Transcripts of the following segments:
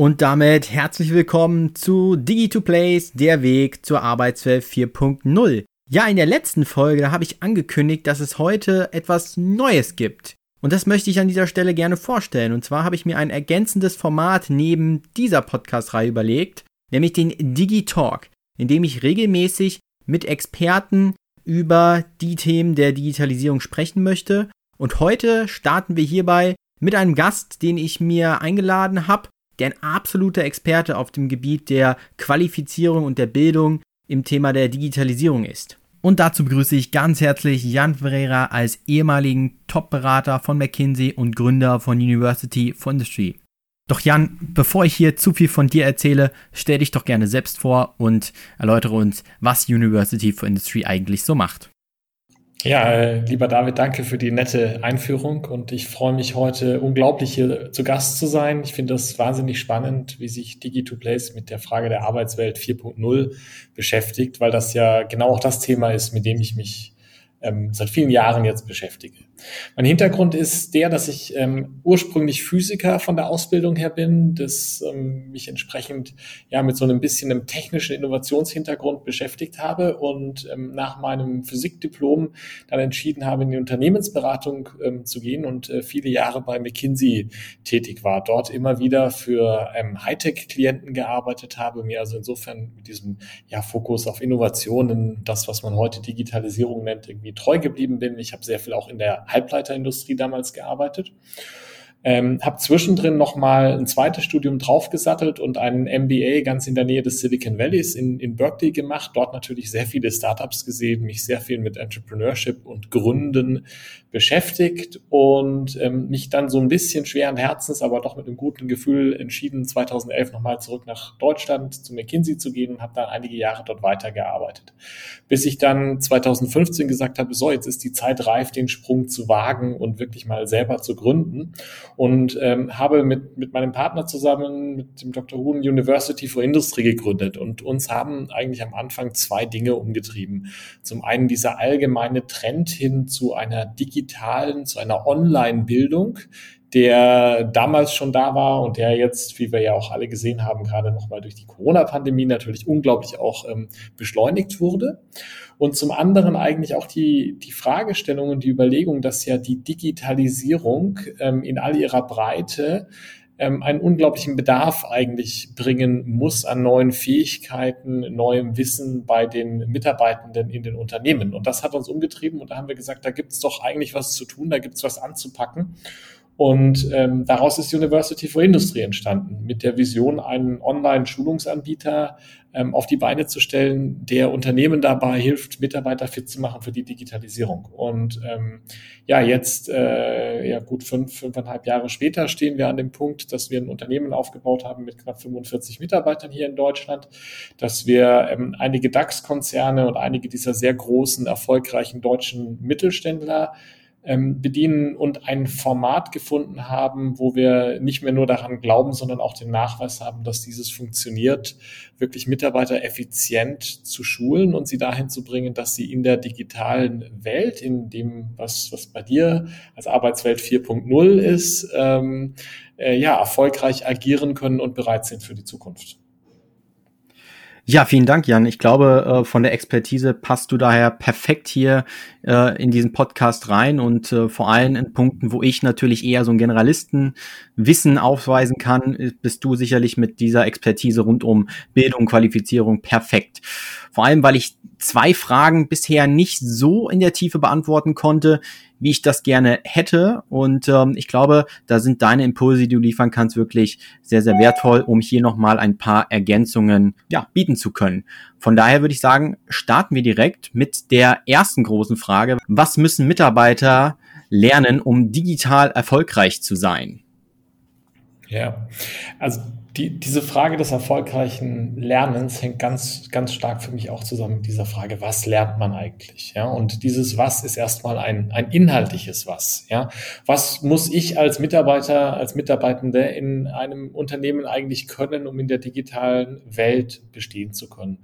Und damit herzlich willkommen zu Digi2Place, der Weg zur Arbeitswelt 4.0. Ja, in der letzten Folge, da habe ich angekündigt, dass es heute etwas Neues gibt. Und das möchte ich an dieser Stelle gerne vorstellen. Und zwar habe ich mir ein ergänzendes Format neben dieser Podcast-Reihe überlegt, nämlich den Digi-Talk, in dem ich regelmäßig mit Experten über die Themen der Digitalisierung sprechen möchte. Und heute starten wir hierbei mit einem Gast, den ich mir eingeladen habe der ein absoluter Experte auf dem Gebiet der Qualifizierung und der Bildung im Thema der Digitalisierung ist. Und dazu begrüße ich ganz herzlich Jan Ferreira als ehemaligen Top-Berater von McKinsey und Gründer von University for Industry. Doch Jan, bevor ich hier zu viel von dir erzähle, stell dich doch gerne selbst vor und erläutere uns, was University for Industry eigentlich so macht. Ja, äh, lieber David, danke für die nette Einführung und ich freue mich heute unglaublich hier zu Gast zu sein. Ich finde das wahnsinnig spannend, wie sich Digi2Place mit der Frage der Arbeitswelt 4.0 beschäftigt, weil das ja genau auch das Thema ist, mit dem ich mich ähm, seit vielen Jahren jetzt beschäftige. Mein Hintergrund ist der, dass ich ähm, ursprünglich Physiker von der Ausbildung her bin, das ähm, mich entsprechend ja mit so einem bisschen einem technischen Innovationshintergrund beschäftigt habe und ähm, nach meinem Physikdiplom dann entschieden habe, in die Unternehmensberatung ähm, zu gehen und äh, viele Jahre bei McKinsey tätig war. Dort immer wieder für ähm, Hightech-Klienten gearbeitet habe, mir also insofern mit diesem ja, Fokus auf Innovationen, das, was man heute Digitalisierung nennt, irgendwie treu geblieben bin. Ich habe sehr viel auch in der Halbleiterindustrie damals gearbeitet. Ähm, habe zwischendrin noch mal ein zweites Studium draufgesattelt und einen MBA ganz in der Nähe des Silicon Valleys in, in Berkeley gemacht. Dort natürlich sehr viele Startups gesehen, mich sehr viel mit Entrepreneurship und Gründen beschäftigt und ähm, mich dann so ein bisschen schweren Herzens, aber doch mit einem guten Gefühl entschieden, 2011 nochmal zurück nach Deutschland zu McKinsey zu gehen und habe dann einige Jahre dort weitergearbeitet. Bis ich dann 2015 gesagt habe, so, jetzt ist die Zeit reif, den Sprung zu wagen und wirklich mal selber zu gründen und ähm, habe mit, mit meinem Partner zusammen, mit dem Dr. Huhn, University for Industry gegründet. Und uns haben eigentlich am Anfang zwei Dinge umgetrieben. Zum einen dieser allgemeine Trend hin zu einer digitalen, zu einer Online-Bildung, der damals schon da war und der jetzt, wie wir ja auch alle gesehen haben, gerade nochmal durch die Corona-Pandemie natürlich unglaublich auch ähm, beschleunigt wurde. Und zum anderen eigentlich auch die, die Fragestellung und die Überlegung, dass ja die Digitalisierung ähm, in all ihrer Breite ähm, einen unglaublichen Bedarf eigentlich bringen muss an neuen Fähigkeiten, neuem Wissen bei den Mitarbeitenden in den Unternehmen. Und das hat uns umgetrieben und da haben wir gesagt, da gibt es doch eigentlich was zu tun, da gibt es was anzupacken. Und ähm, daraus ist University for Industry entstanden, mit der Vision, einen Online-Schulungsanbieter ähm, auf die Beine zu stellen, der Unternehmen dabei hilft, Mitarbeiter fit zu machen für die Digitalisierung. Und ähm, ja, jetzt, äh, ja gut fünf, fünfeinhalb Jahre später stehen wir an dem Punkt, dass wir ein Unternehmen aufgebaut haben mit knapp 45 Mitarbeitern hier in Deutschland, dass wir ähm, einige DAX-Konzerne und einige dieser sehr großen, erfolgreichen deutschen Mittelständler ähm, bedienen und ein Format gefunden haben, wo wir nicht mehr nur daran glauben, sondern auch den Nachweis haben, dass dieses funktioniert, wirklich Mitarbeiter effizient zu schulen und sie dahin zu bringen, dass sie in der digitalen Welt, in dem, was, was bei dir als Arbeitswelt 4.0 ist, ähm, äh, ja, erfolgreich agieren können und bereit sind für die Zukunft. Ja, vielen Dank, Jan. Ich glaube, äh, von der Expertise passt du daher perfekt hier äh, in diesen Podcast rein und äh, vor allem in Punkten, wo ich natürlich eher so ein Generalistenwissen aufweisen kann, bist du sicherlich mit dieser Expertise rund um Bildung, Qualifizierung perfekt. Vor allem, weil ich zwei Fragen bisher nicht so in der Tiefe beantworten konnte, wie ich das gerne hätte. Und ähm, ich glaube, da sind deine Impulse, die du liefern kannst, wirklich sehr, sehr wertvoll, um hier nochmal ein paar Ergänzungen ja, bieten zu können. Von daher würde ich sagen, starten wir direkt mit der ersten großen Frage. Was müssen Mitarbeiter lernen, um digital erfolgreich zu sein? Ja, also die, diese Frage des erfolgreichen Lernens hängt ganz, ganz stark für mich auch zusammen mit dieser Frage, was lernt man eigentlich? Ja, und dieses Was ist erstmal ein, ein inhaltliches Was. Ja, was muss ich als Mitarbeiter, als Mitarbeitende in einem Unternehmen eigentlich können, um in der digitalen Welt bestehen zu können?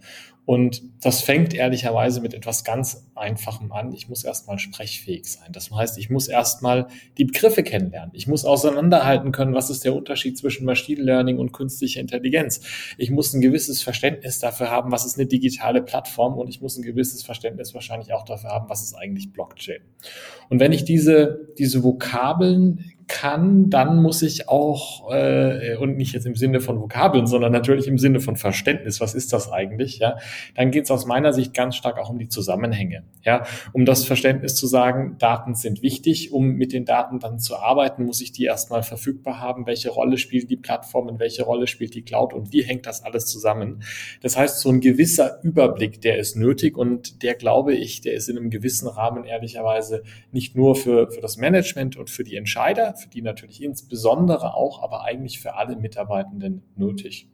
Und das fängt ehrlicherweise mit etwas ganz Einfachem an. Ich muss erstmal sprechfähig sein. Das heißt, ich muss erstmal die Begriffe kennenlernen. Ich muss auseinanderhalten können, was ist der Unterschied zwischen Machine Learning und künstlicher Intelligenz. Ich muss ein gewisses Verständnis dafür haben, was ist eine digitale Plattform und ich muss ein gewisses Verständnis wahrscheinlich auch dafür haben, was ist eigentlich Blockchain. Und wenn ich diese, diese Vokabeln kann, dann muss ich auch, äh, und nicht jetzt im Sinne von Vokabeln, sondern natürlich im Sinne von Verständnis, was ist das eigentlich, ja, dann geht es aus meiner Sicht ganz stark auch um die Zusammenhänge, ja, um das Verständnis zu sagen, Daten sind wichtig, um mit den Daten dann zu arbeiten, muss ich die erstmal verfügbar haben, welche Rolle spielt die Plattform, in welche Rolle spielt die Cloud? Und wie hängt das alles zusammen. Das heißt, so ein gewisser Überblick, der ist nötig. Und der glaube ich, der ist in einem gewissen Rahmen ehrlicherweise nicht nur für, für das Management und für die Entscheider, für die natürlich insbesondere auch, aber eigentlich für alle Mitarbeitenden nötig.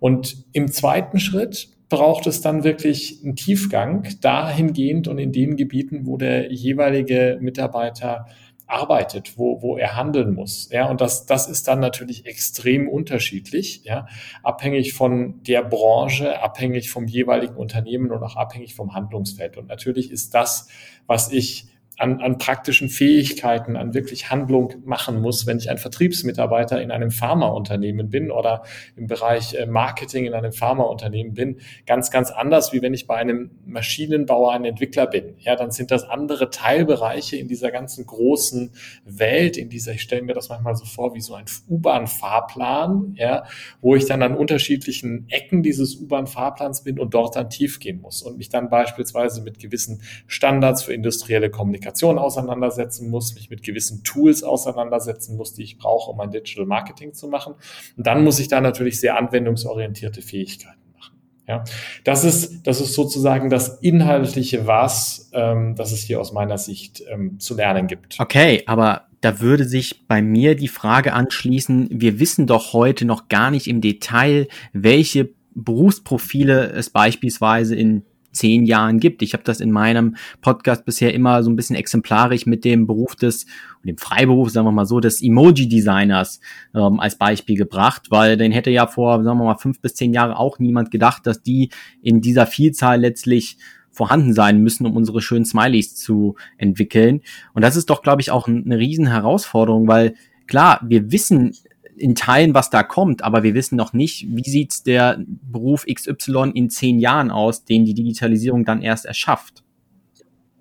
Und im zweiten Schritt braucht es dann wirklich einen Tiefgang dahingehend und in den Gebieten, wo der jeweilige Mitarbeiter arbeitet, wo, wo er handeln muss. Ja, und das, das ist dann natürlich extrem unterschiedlich, ja, abhängig von der Branche, abhängig vom jeweiligen Unternehmen und auch abhängig vom Handlungsfeld. Und natürlich ist das, was ich an, an praktischen Fähigkeiten, an wirklich Handlung machen muss, wenn ich ein Vertriebsmitarbeiter in einem Pharmaunternehmen bin oder im Bereich äh, Marketing in einem Pharmaunternehmen bin, ganz, ganz anders, wie wenn ich bei einem Maschinenbauer ein Entwickler bin. Ja, dann sind das andere Teilbereiche in dieser ganzen großen Welt, in dieser, ich stelle mir das manchmal so vor, wie so ein U-Bahn-Fahrplan, ja, wo ich dann an unterschiedlichen Ecken dieses U-Bahn-Fahrplans bin und dort dann tief gehen muss und mich dann beispielsweise mit gewissen Standards für industrielle Kommunikation Kommunikation auseinandersetzen muss, mich mit gewissen Tools auseinandersetzen muss, die ich brauche, um mein Digital Marketing zu machen. Und dann muss ich da natürlich sehr anwendungsorientierte Fähigkeiten machen. Ja, das ist, das ist sozusagen das inhaltliche Was, ähm, das es hier aus meiner Sicht ähm, zu lernen gibt. Okay, aber da würde sich bei mir die Frage anschließen, wir wissen doch heute noch gar nicht im Detail, welche Berufsprofile es beispielsweise in zehn Jahren gibt. Ich habe das in meinem Podcast bisher immer so ein bisschen exemplarisch mit dem Beruf des, dem Freiberuf, sagen wir mal so, des Emoji-Designers ähm, als Beispiel gebracht, weil den hätte ja vor, sagen wir mal, fünf bis zehn Jahren auch niemand gedacht, dass die in dieser Vielzahl letztlich vorhanden sein müssen, um unsere schönen Smileys zu entwickeln. Und das ist doch, glaube ich, auch eine riesen Herausforderung, weil klar, wir wissen in Teilen, was da kommt, aber wir wissen noch nicht, wie sieht der Beruf XY in zehn Jahren aus, den die Digitalisierung dann erst erschafft.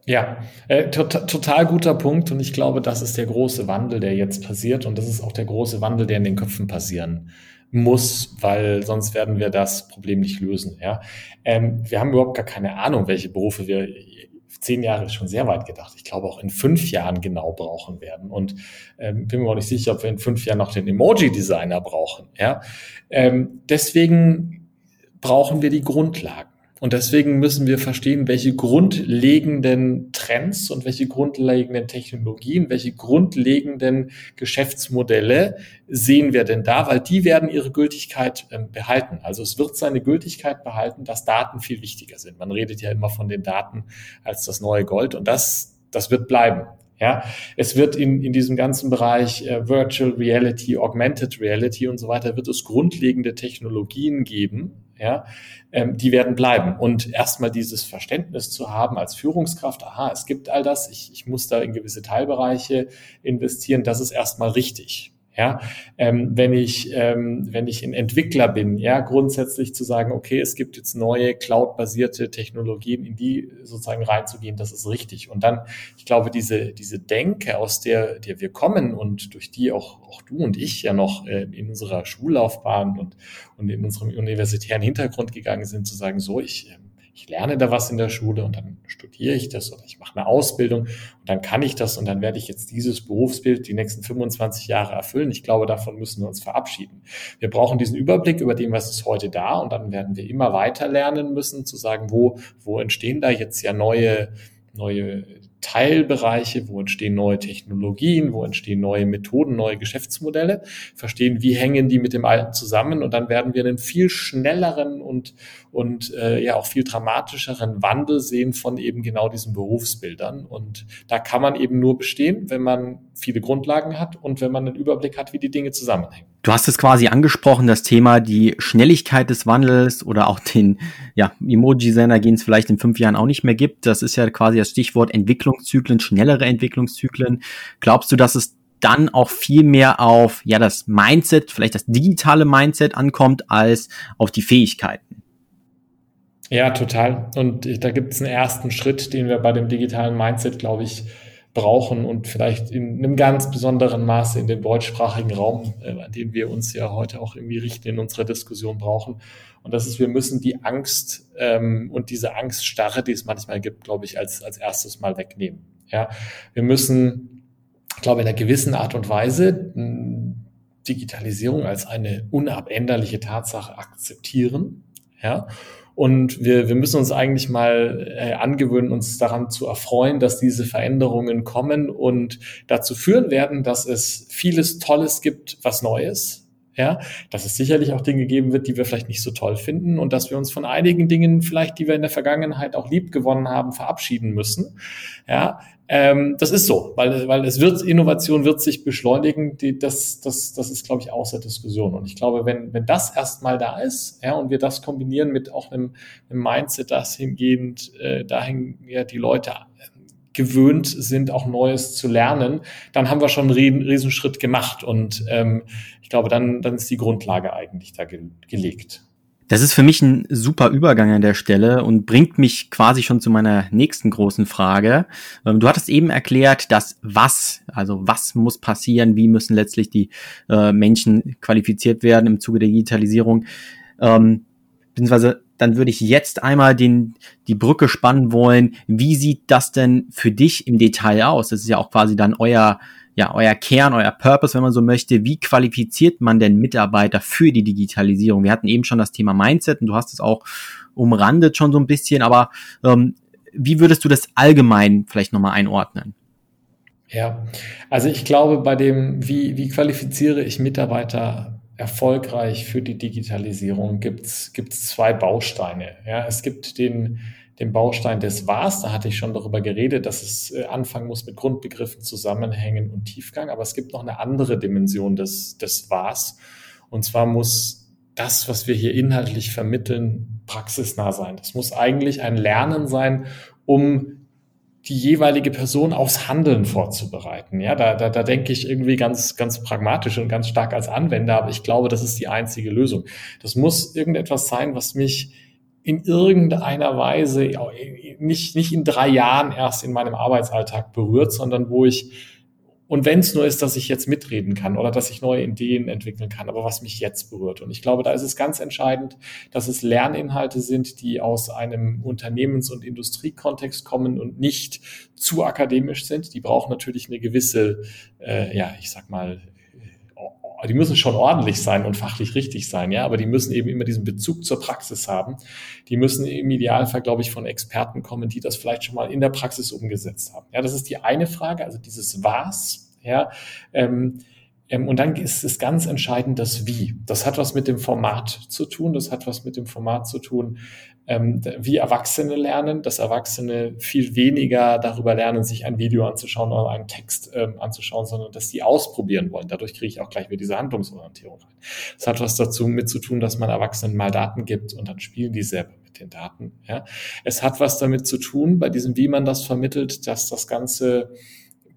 Ja, äh, to total guter Punkt und ich glaube, das ist der große Wandel, der jetzt passiert und das ist auch der große Wandel, der in den Köpfen passieren muss, weil sonst werden wir das Problem nicht lösen. Ja, ähm, wir haben überhaupt gar keine Ahnung, welche Berufe wir zehn Jahre ist schon sehr weit gedacht. Ich glaube auch in fünf Jahren genau brauchen werden. Und ähm, bin mir auch nicht sicher, ob wir in fünf Jahren noch den Emoji-Designer brauchen. Ja? Ähm, deswegen brauchen wir die Grundlagen. Und deswegen müssen wir verstehen, welche grundlegenden Trends und welche grundlegenden Technologien, welche grundlegenden Geschäftsmodelle sehen wir denn da, weil die werden ihre Gültigkeit äh, behalten. Also es wird seine Gültigkeit behalten, dass Daten viel wichtiger sind. Man redet ja immer von den Daten als das neue Gold und das, das wird bleiben. Ja, es wird in, in diesem ganzen Bereich äh, Virtual Reality, Augmented Reality und so weiter, wird es grundlegende Technologien geben, ja, ähm, die werden bleiben. Und erstmal dieses Verständnis zu haben als Führungskraft, aha, es gibt all das, ich, ich muss da in gewisse Teilbereiche investieren, das ist erstmal richtig. Ja, ähm, wenn ich ähm, wenn ich ein Entwickler bin, ja, grundsätzlich zu sagen, okay, es gibt jetzt neue Cloud-basierte Technologien, in die sozusagen reinzugehen, das ist richtig. Und dann, ich glaube, diese diese Denke, aus der der wir kommen und durch die auch auch du und ich ja noch äh, in unserer Schullaufbahn und und in unserem universitären Hintergrund gegangen sind, zu sagen, so ich ähm, ich lerne da was in der Schule und dann studiere ich das oder ich mache eine Ausbildung und dann kann ich das und dann werde ich jetzt dieses Berufsbild die nächsten 25 Jahre erfüllen. Ich glaube, davon müssen wir uns verabschieden. Wir brauchen diesen Überblick über dem, was ist heute da und dann werden wir immer weiter lernen müssen, zu sagen, wo, wo entstehen da jetzt ja neue, neue Teilbereiche, wo entstehen neue Technologien, wo entstehen neue Methoden, neue Geschäftsmodelle, verstehen, wie hängen die mit dem Alten zusammen und dann werden wir einen viel schnelleren und, und äh, ja auch viel dramatischeren Wandel sehen von eben genau diesen Berufsbildern. Und da kann man eben nur bestehen, wenn man viele Grundlagen hat und wenn man einen Überblick hat, wie die Dinge zusammenhängen. Du hast es quasi angesprochen, das Thema die Schnelligkeit des Wandels oder auch den ja, Emoji-Sender, den es vielleicht in fünf Jahren auch nicht mehr gibt. Das ist ja quasi das Stichwort Entwicklungszyklen, schnellere Entwicklungszyklen. Glaubst du, dass es dann auch viel mehr auf ja das Mindset, vielleicht das digitale Mindset ankommt, als auf die Fähigkeiten? Ja, total. Und da gibt es einen ersten Schritt, den wir bei dem digitalen Mindset, glaube ich, brauchen und vielleicht in einem ganz besonderen Maße in dem deutschsprachigen Raum, äh, an den wir uns ja heute auch irgendwie richten in unserer Diskussion brauchen. Und das ist, wir müssen die Angst ähm, und diese Angststarre, die es manchmal gibt, glaube ich, als, als erstes mal wegnehmen. Ja, wir müssen, ich glaube, in einer gewissen Art und Weise Digitalisierung als eine unabänderliche Tatsache akzeptieren. Ja, und wir, wir müssen uns eigentlich mal äh, angewöhnen, uns daran zu erfreuen, dass diese Veränderungen kommen und dazu führen werden, dass es vieles Tolles gibt, was Neues. Ja, dass es sicherlich auch Dinge geben wird, die wir vielleicht nicht so toll finden und dass wir uns von einigen Dingen vielleicht, die wir in der Vergangenheit auch lieb gewonnen haben, verabschieden müssen. Ja, ähm, das ist so, weil, weil es wird, Innovation wird sich beschleunigen, die, das, das, das ist, glaube ich, außer Diskussion. Und ich glaube, wenn, wenn das erstmal da ist, ja, und wir das kombinieren mit auch einem, einem Mindset, das hingehend, äh, dahin ja die Leute gewöhnt sind, auch Neues zu lernen, dann haben wir schon einen Riesenschritt gemacht. Und ähm, ich glaube, dann, dann ist die Grundlage eigentlich da ge gelegt. Das ist für mich ein super Übergang an der Stelle und bringt mich quasi schon zu meiner nächsten großen Frage. Ähm, du hattest eben erklärt, dass was, also was muss passieren, wie müssen letztlich die äh, Menschen qualifiziert werden im Zuge der Digitalisierung. Ähm, beziehungsweise dann würde ich jetzt einmal den, die Brücke spannen wollen. Wie sieht das denn für dich im Detail aus? Das ist ja auch quasi dann euer ja, euer Kern, euer Purpose, wenn man so möchte. Wie qualifiziert man denn Mitarbeiter für die Digitalisierung? Wir hatten eben schon das Thema Mindset und du hast es auch umrandet schon so ein bisschen, aber ähm, wie würdest du das allgemein vielleicht nochmal einordnen? Ja, also ich glaube, bei dem, wie, wie qualifiziere ich Mitarbeiter erfolgreich für die Digitalisierung, gibt's gibt's zwei Bausteine. Ja, es gibt den, den Baustein des Was. Da hatte ich schon darüber geredet, dass es äh, anfangen muss mit Grundbegriffen, Zusammenhängen und Tiefgang. Aber es gibt noch eine andere Dimension des, des Was. Und zwar muss das, was wir hier inhaltlich vermitteln, praxisnah sein. Das muss eigentlich ein Lernen sein, um die jeweilige Person aufs Handeln vorzubereiten. Ja, da, da, da denke ich irgendwie ganz, ganz pragmatisch und ganz stark als Anwender, aber ich glaube, das ist die einzige Lösung. Das muss irgendetwas sein, was mich in irgendeiner Weise, nicht, nicht in drei Jahren erst in meinem Arbeitsalltag berührt, sondern wo ich, und wenn es nur ist, dass ich jetzt mitreden kann oder dass ich neue Ideen entwickeln kann, aber was mich jetzt berührt. Und ich glaube, da ist es ganz entscheidend, dass es Lerninhalte sind, die aus einem Unternehmens- und Industriekontext kommen und nicht zu akademisch sind. Die brauchen natürlich eine gewisse, äh, ja, ich sag mal, die müssen schon ordentlich sein und fachlich richtig sein, ja, aber die müssen eben immer diesen Bezug zur Praxis haben. Die müssen im Idealfall, glaube ich, von Experten kommen, die das vielleicht schon mal in der Praxis umgesetzt haben. Ja, das ist die eine Frage, also dieses Was, ja. Ähm, ähm, und dann ist es ganz entscheidend das Wie. Das hat was mit dem Format zu tun. Das hat was mit dem Format zu tun, ähm, wie Erwachsene lernen, dass Erwachsene viel weniger darüber lernen, sich ein Video anzuschauen oder einen Text ähm, anzuschauen, sondern dass die ausprobieren wollen. Dadurch kriege ich auch gleich wieder diese Handlungsorientierung rein. Das hat was dazu mit zu tun, dass man Erwachsenen mal Daten gibt und dann spielen die selber mit den Daten. Ja. Es hat was damit zu tun, bei diesem, wie man das vermittelt, dass das Ganze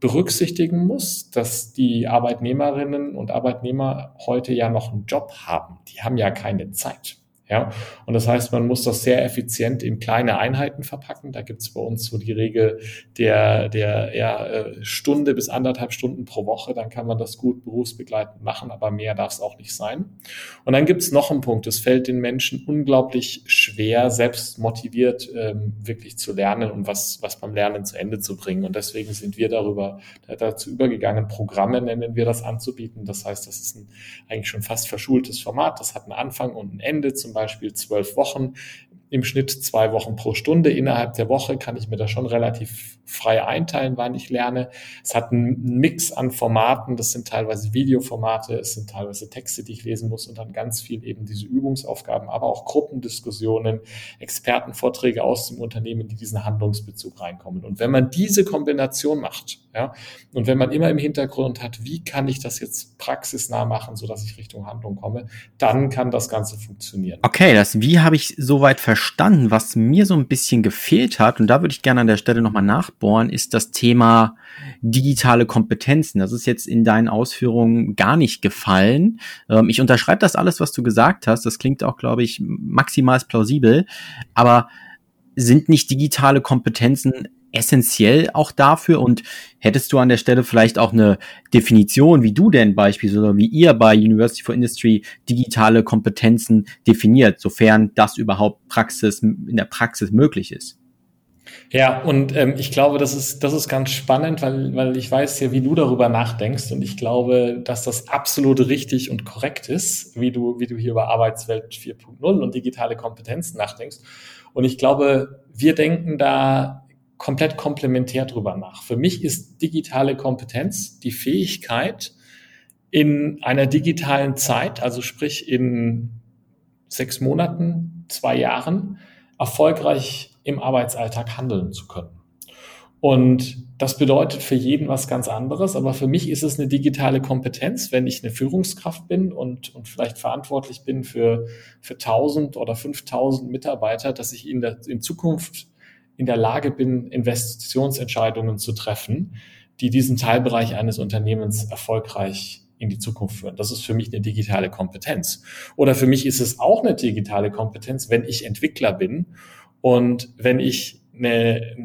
berücksichtigen muss, dass die Arbeitnehmerinnen und Arbeitnehmer heute ja noch einen Job haben. Die haben ja keine Zeit. Ja, und das heißt, man muss das sehr effizient in kleine Einheiten verpacken. Da gibt es bei uns so die Regel der, der ja, äh, Stunde bis anderthalb Stunden pro Woche. Dann kann man das gut berufsbegleitend machen, aber mehr darf es auch nicht sein. Und dann gibt es noch einen Punkt. Es fällt den Menschen unglaublich schwer, selbst motiviert ähm, wirklich zu lernen und was, was beim Lernen zu Ende zu bringen. Und deswegen sind wir darüber dazu übergegangen, Programme nennen wir das anzubieten. Das heißt, das ist ein eigentlich schon fast verschultes Format. Das hat einen Anfang und ein Ende zum zwölf Wochen im Schnitt zwei Wochen pro Stunde. Innerhalb der Woche kann ich mir das schon relativ frei einteilen, wann ich lerne. Es hat einen Mix an Formaten. Das sind teilweise Videoformate, es sind teilweise Texte, die ich lesen muss und dann ganz viel eben diese Übungsaufgaben, aber auch Gruppendiskussionen, Expertenvorträge aus dem Unternehmen, die diesen Handlungsbezug reinkommen. Und wenn man diese Kombination macht, ja, und wenn man immer im Hintergrund hat, wie kann ich das jetzt praxisnah machen, sodass ich Richtung Handlung komme, dann kann das Ganze funktionieren. Okay, das Wie habe ich soweit verstanden. Was mir so ein bisschen gefehlt hat, und da würde ich gerne an der Stelle nochmal nachbohren, ist das Thema digitale Kompetenzen. Das ist jetzt in deinen Ausführungen gar nicht gefallen. Ähm, ich unterschreibe das alles, was du gesagt hast. Das klingt auch, glaube ich, maximal plausibel. Aber sind nicht digitale Kompetenzen essentiell auch dafür? Und hättest du an der Stelle vielleicht auch eine Definition, wie du denn beispielsweise wie ihr bei University for Industry digitale Kompetenzen definiert, sofern das überhaupt Praxis in der Praxis möglich ist? Ja, und ähm, ich glaube, das ist, das ist ganz spannend, weil, weil ich weiß ja, wie du darüber nachdenkst. Und ich glaube, dass das absolut richtig und korrekt ist, wie du, wie du hier über Arbeitswelt 4.0 und digitale Kompetenzen nachdenkst. Und ich glaube, wir denken da komplett komplementär drüber nach. Für mich ist digitale Kompetenz die Fähigkeit, in einer digitalen Zeit, also sprich in sechs Monaten, zwei Jahren, erfolgreich im Arbeitsalltag handeln zu können. Und das bedeutet für jeden was ganz anderes, aber für mich ist es eine digitale Kompetenz, wenn ich eine Führungskraft bin und, und vielleicht verantwortlich bin für, für 1000 oder 5000 Mitarbeiter, dass ich der, in Zukunft in der Lage bin, Investitionsentscheidungen zu treffen, die diesen Teilbereich eines Unternehmens erfolgreich in die Zukunft führen. Das ist für mich eine digitale Kompetenz. Oder für mich ist es auch eine digitale Kompetenz, wenn ich Entwickler bin und wenn ich eine,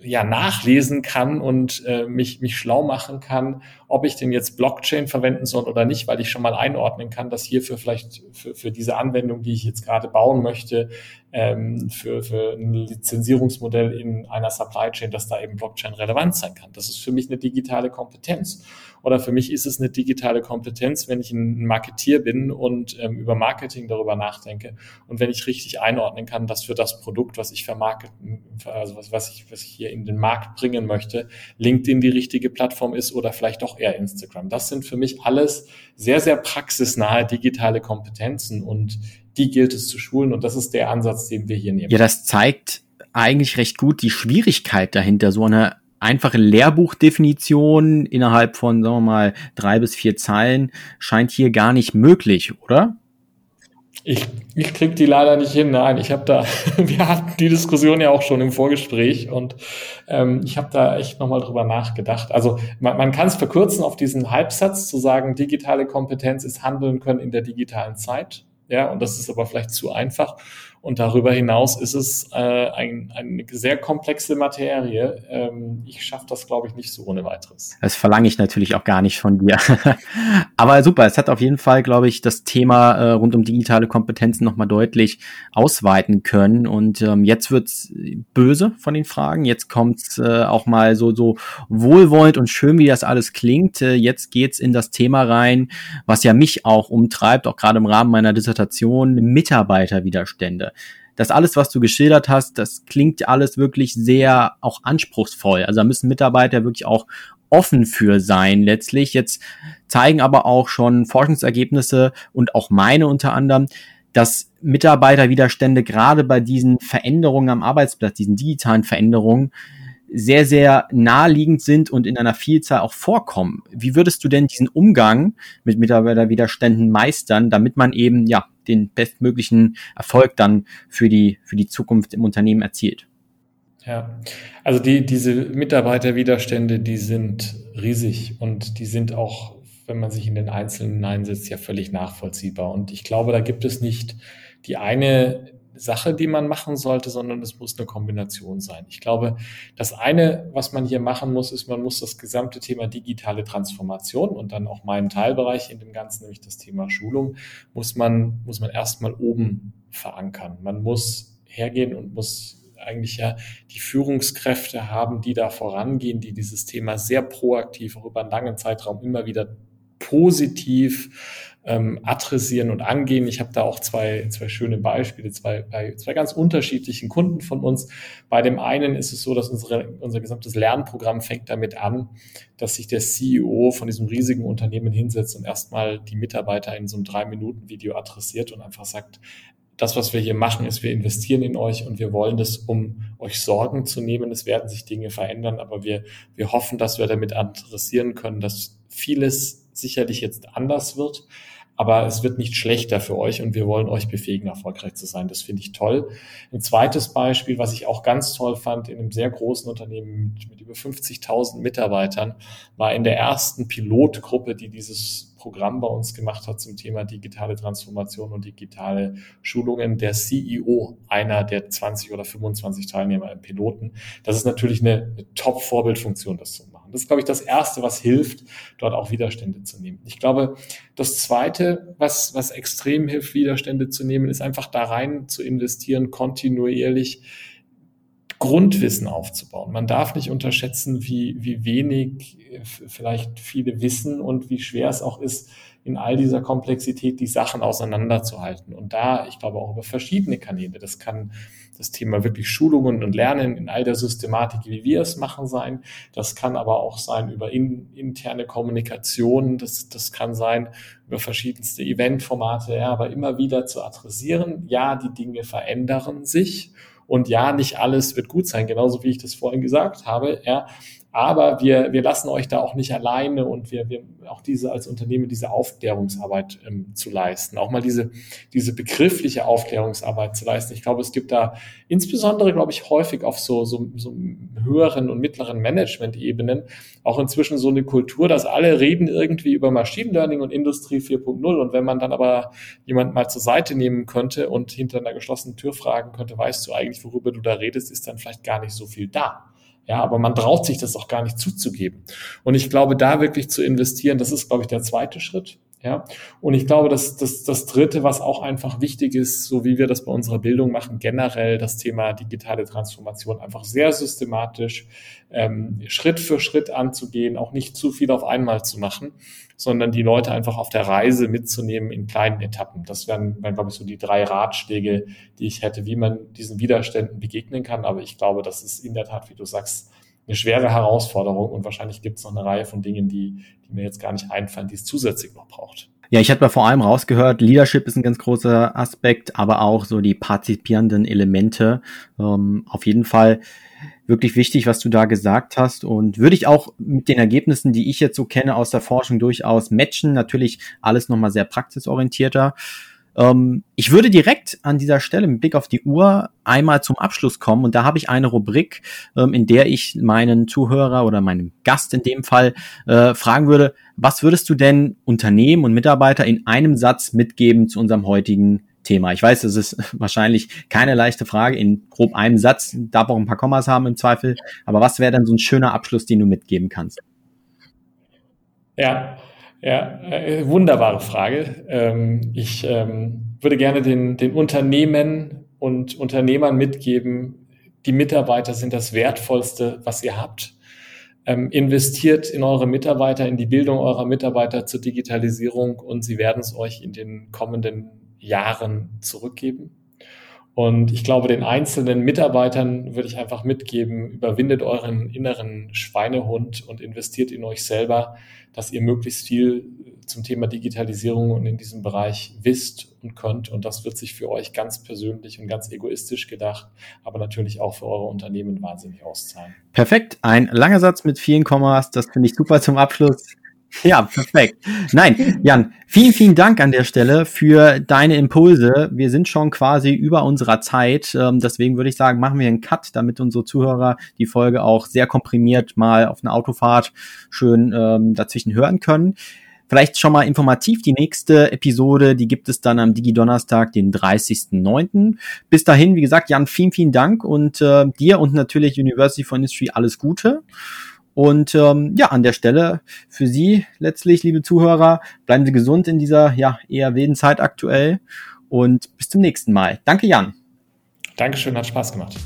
ja, nachlesen kann und äh, mich, mich schlau machen kann, ob ich denn jetzt Blockchain verwenden soll oder nicht, weil ich schon mal einordnen kann, dass hierfür vielleicht für, für diese Anwendung, die ich jetzt gerade bauen möchte, ähm, für, für ein Lizenzierungsmodell in einer Supply Chain, dass da eben Blockchain relevant sein kann. Das ist für mich eine digitale Kompetenz. Oder für mich ist es eine digitale Kompetenz, wenn ich ein Marketier bin und ähm, über Marketing darüber nachdenke und wenn ich richtig einordnen kann, dass für das Produkt, was ich vermarkten, also was, was, ich, was ich hier in den Markt bringen möchte, LinkedIn die richtige Plattform ist oder vielleicht auch eher Instagram. Das sind für mich alles sehr, sehr praxisnahe digitale Kompetenzen und die gilt es zu schulen und das ist der Ansatz, den wir hier nehmen. Ja, das zeigt eigentlich recht gut die Schwierigkeit dahinter, so eine einfache Lehrbuchdefinition innerhalb von, sagen wir mal, drei bis vier Zeilen scheint hier gar nicht möglich, oder? Ich, ich krieg die leider nicht hin. Nein, ich habe da, wir hatten die Diskussion ja auch schon im Vorgespräch und ähm, ich habe da echt nochmal drüber nachgedacht. Also man, man kann es verkürzen auf diesen Halbsatz zu sagen, digitale Kompetenz ist Handeln können in der digitalen Zeit. Ja, und das ist aber vielleicht zu einfach. Und darüber hinaus ist es äh, ein, eine sehr komplexe Materie. Ähm, ich schaffe das, glaube ich, nicht so ohne weiteres. Das verlange ich natürlich auch gar nicht von dir. Aber super, es hat auf jeden Fall, glaube ich, das Thema äh, rund um digitale Kompetenzen nochmal deutlich ausweiten können. Und ähm, jetzt wird's böse von den Fragen. Jetzt kommt's äh, auch mal so, so wohlwollend und schön, wie das alles klingt. Äh, jetzt geht's in das Thema rein, was ja mich auch umtreibt, auch gerade im Rahmen meiner Dissertation, Mitarbeiterwiderstände das alles, was du geschildert hast, das klingt alles wirklich sehr auch anspruchsvoll. Also da müssen Mitarbeiter wirklich auch offen für sein letztlich. Jetzt zeigen aber auch schon Forschungsergebnisse und auch meine unter anderem, dass Mitarbeiterwiderstände gerade bei diesen Veränderungen am Arbeitsplatz, diesen digitalen Veränderungen, sehr, sehr naheliegend sind und in einer Vielzahl auch vorkommen. Wie würdest du denn diesen Umgang mit Mitarbeiterwiderständen meistern, damit man eben ja den bestmöglichen Erfolg dann für die, für die Zukunft im Unternehmen erzielt? Ja, also die, diese Mitarbeiterwiderstände, die sind riesig und die sind auch, wenn man sich in den Einzelnen hineinsetzt, ja völlig nachvollziehbar. Und ich glaube, da gibt es nicht die eine Sache, die man machen sollte, sondern es muss eine Kombination sein. Ich glaube, das eine, was man hier machen muss, ist, man muss das gesamte Thema digitale Transformation und dann auch meinen Teilbereich in dem Ganzen, nämlich das Thema Schulung, muss man, muss man erstmal oben verankern. Man muss hergehen und muss eigentlich ja die Führungskräfte haben, die da vorangehen, die dieses Thema sehr proaktiv auch über einen langen Zeitraum immer wieder positiv ähm, adressieren und angehen. Ich habe da auch zwei, zwei schöne Beispiele, zwei, bei zwei ganz unterschiedlichen Kunden von uns. Bei dem einen ist es so, dass unsere, unser gesamtes Lernprogramm fängt damit an, dass sich der CEO von diesem riesigen Unternehmen hinsetzt und erstmal die Mitarbeiter in so einem Drei-Minuten-Video adressiert und einfach sagt, das, was wir hier machen, ist, wir investieren in euch und wir wollen das, um euch Sorgen zu nehmen. Es werden sich Dinge verändern, aber wir, wir hoffen, dass wir damit adressieren können, dass vieles sicherlich jetzt anders wird, aber es wird nicht schlechter für euch und wir wollen euch befähigen, erfolgreich zu sein. Das finde ich toll. Ein zweites Beispiel, was ich auch ganz toll fand, in einem sehr großen Unternehmen mit, mit über 50.000 Mitarbeitern, war in der ersten Pilotgruppe, die dieses Programm bei uns gemacht hat zum Thema digitale Transformation und digitale Schulungen, der CEO einer der 20 oder 25 Teilnehmer im Piloten. Das ist natürlich eine, eine Top-Vorbildfunktion, das zu machen. Das ist, glaube ich, das Erste, was hilft, dort auch Widerstände zu nehmen. Ich glaube, das Zweite, was, was extrem hilft, Widerstände zu nehmen, ist einfach da rein zu investieren, kontinuierlich Grundwissen aufzubauen. Man darf nicht unterschätzen, wie, wie wenig äh, vielleicht viele wissen und wie schwer es auch ist, in all dieser Komplexität die Sachen auseinanderzuhalten. Und da, ich glaube, auch über verschiedene Kanäle. Das kann das Thema wirklich Schulungen und Lernen in all der Systematik, wie wir es machen, sein. Das kann aber auch sein über in, interne Kommunikation. Das, das kann sein über verschiedenste Eventformate, ja, aber immer wieder zu adressieren. Ja, die Dinge verändern sich und ja, nicht alles wird gut sein, genauso wie ich das vorhin gesagt habe. Ja, aber wir, wir lassen euch da auch nicht alleine und wir, wir auch diese als Unternehmen diese Aufklärungsarbeit ähm, zu leisten, auch mal diese, diese begriffliche Aufklärungsarbeit zu leisten. Ich glaube, es gibt da insbesondere, glaube ich, häufig auf so, so, so höheren und mittleren Management-Ebenen auch inzwischen so eine Kultur, dass alle reden irgendwie über Machine Learning und Industrie 4.0 und wenn man dann aber jemand mal zur Seite nehmen könnte und hinter einer geschlossenen Tür fragen könnte, weißt du eigentlich, worüber du da redest, ist dann vielleicht gar nicht so viel da. Ja, aber man traut sich das auch gar nicht zuzugeben. Und ich glaube, da wirklich zu investieren, das ist, glaube ich, der zweite Schritt. Ja, und ich glaube, dass das, das dritte, was auch einfach wichtig ist, so wie wir das bei unserer Bildung machen, generell das Thema digitale Transformation einfach sehr systematisch ähm, Schritt für Schritt anzugehen, auch nicht zu viel auf einmal zu machen, sondern die Leute einfach auf der Reise mitzunehmen in kleinen Etappen. Das wären, wären glaube ich, so die drei Ratschläge, die ich hätte, wie man diesen Widerständen begegnen kann. Aber ich glaube, das ist in der Tat, wie du sagst, eine schwere Herausforderung und wahrscheinlich gibt es noch eine Reihe von Dingen, die, die mir jetzt gar nicht einfallen, die es zusätzlich noch braucht. Ja, ich hatte vor allem rausgehört, Leadership ist ein ganz großer Aspekt, aber auch so die partizipierenden Elemente. Ähm, auf jeden Fall wirklich wichtig, was du da gesagt hast. Und würde ich auch mit den Ergebnissen, die ich jetzt so kenne aus der Forschung, durchaus matchen. Natürlich alles nochmal sehr praxisorientierter. Ähm, ich würde direkt an dieser Stelle mit Blick auf die Uhr einmal zum Abschluss kommen und da habe ich eine Rubrik, ähm, in der ich meinen Zuhörer oder meinen Gast in dem Fall äh, fragen würde, was würdest du denn Unternehmen und Mitarbeiter in einem Satz mitgeben zu unserem heutigen Thema? Ich weiß, es ist wahrscheinlich keine leichte Frage in grob einem Satz, darf auch ein paar Kommas haben im Zweifel, aber was wäre dann so ein schöner Abschluss, den du mitgeben kannst? Ja, ja, äh, wunderbare Frage. Ähm, ich ähm, würde gerne den, den Unternehmen und Unternehmern mitgeben, die Mitarbeiter sind das Wertvollste, was ihr habt. Ähm, investiert in eure Mitarbeiter, in die Bildung eurer Mitarbeiter zur Digitalisierung und sie werden es euch in den kommenden Jahren zurückgeben. Und ich glaube, den einzelnen Mitarbeitern würde ich einfach mitgeben, überwindet euren inneren Schweinehund und investiert in euch selber, dass ihr möglichst viel zum Thema Digitalisierung und in diesem Bereich wisst und könnt. Und das wird sich für euch ganz persönlich und ganz egoistisch gedacht, aber natürlich auch für eure Unternehmen wahnsinnig auszahlen. Perfekt. Ein langer Satz mit vielen Kommas. Das finde ich super zum Abschluss. Ja, perfekt. Nein, Jan, vielen, vielen Dank an der Stelle für deine Impulse. Wir sind schon quasi über unserer Zeit. Ähm, deswegen würde ich sagen, machen wir einen Cut, damit unsere Zuhörer die Folge auch sehr komprimiert mal auf einer Autofahrt schön ähm, dazwischen hören können. Vielleicht schon mal informativ, die nächste Episode, die gibt es dann am Digi-Donnerstag, den 30.09. Bis dahin, wie gesagt, Jan, vielen, vielen Dank und äh, dir und natürlich University for Industry alles Gute. Und ähm, ja, an der Stelle für Sie letztlich, liebe Zuhörer, bleiben Sie gesund in dieser ja eher wilden Zeit aktuell und bis zum nächsten Mal. Danke, Jan. Dankeschön, hat Spaß gemacht.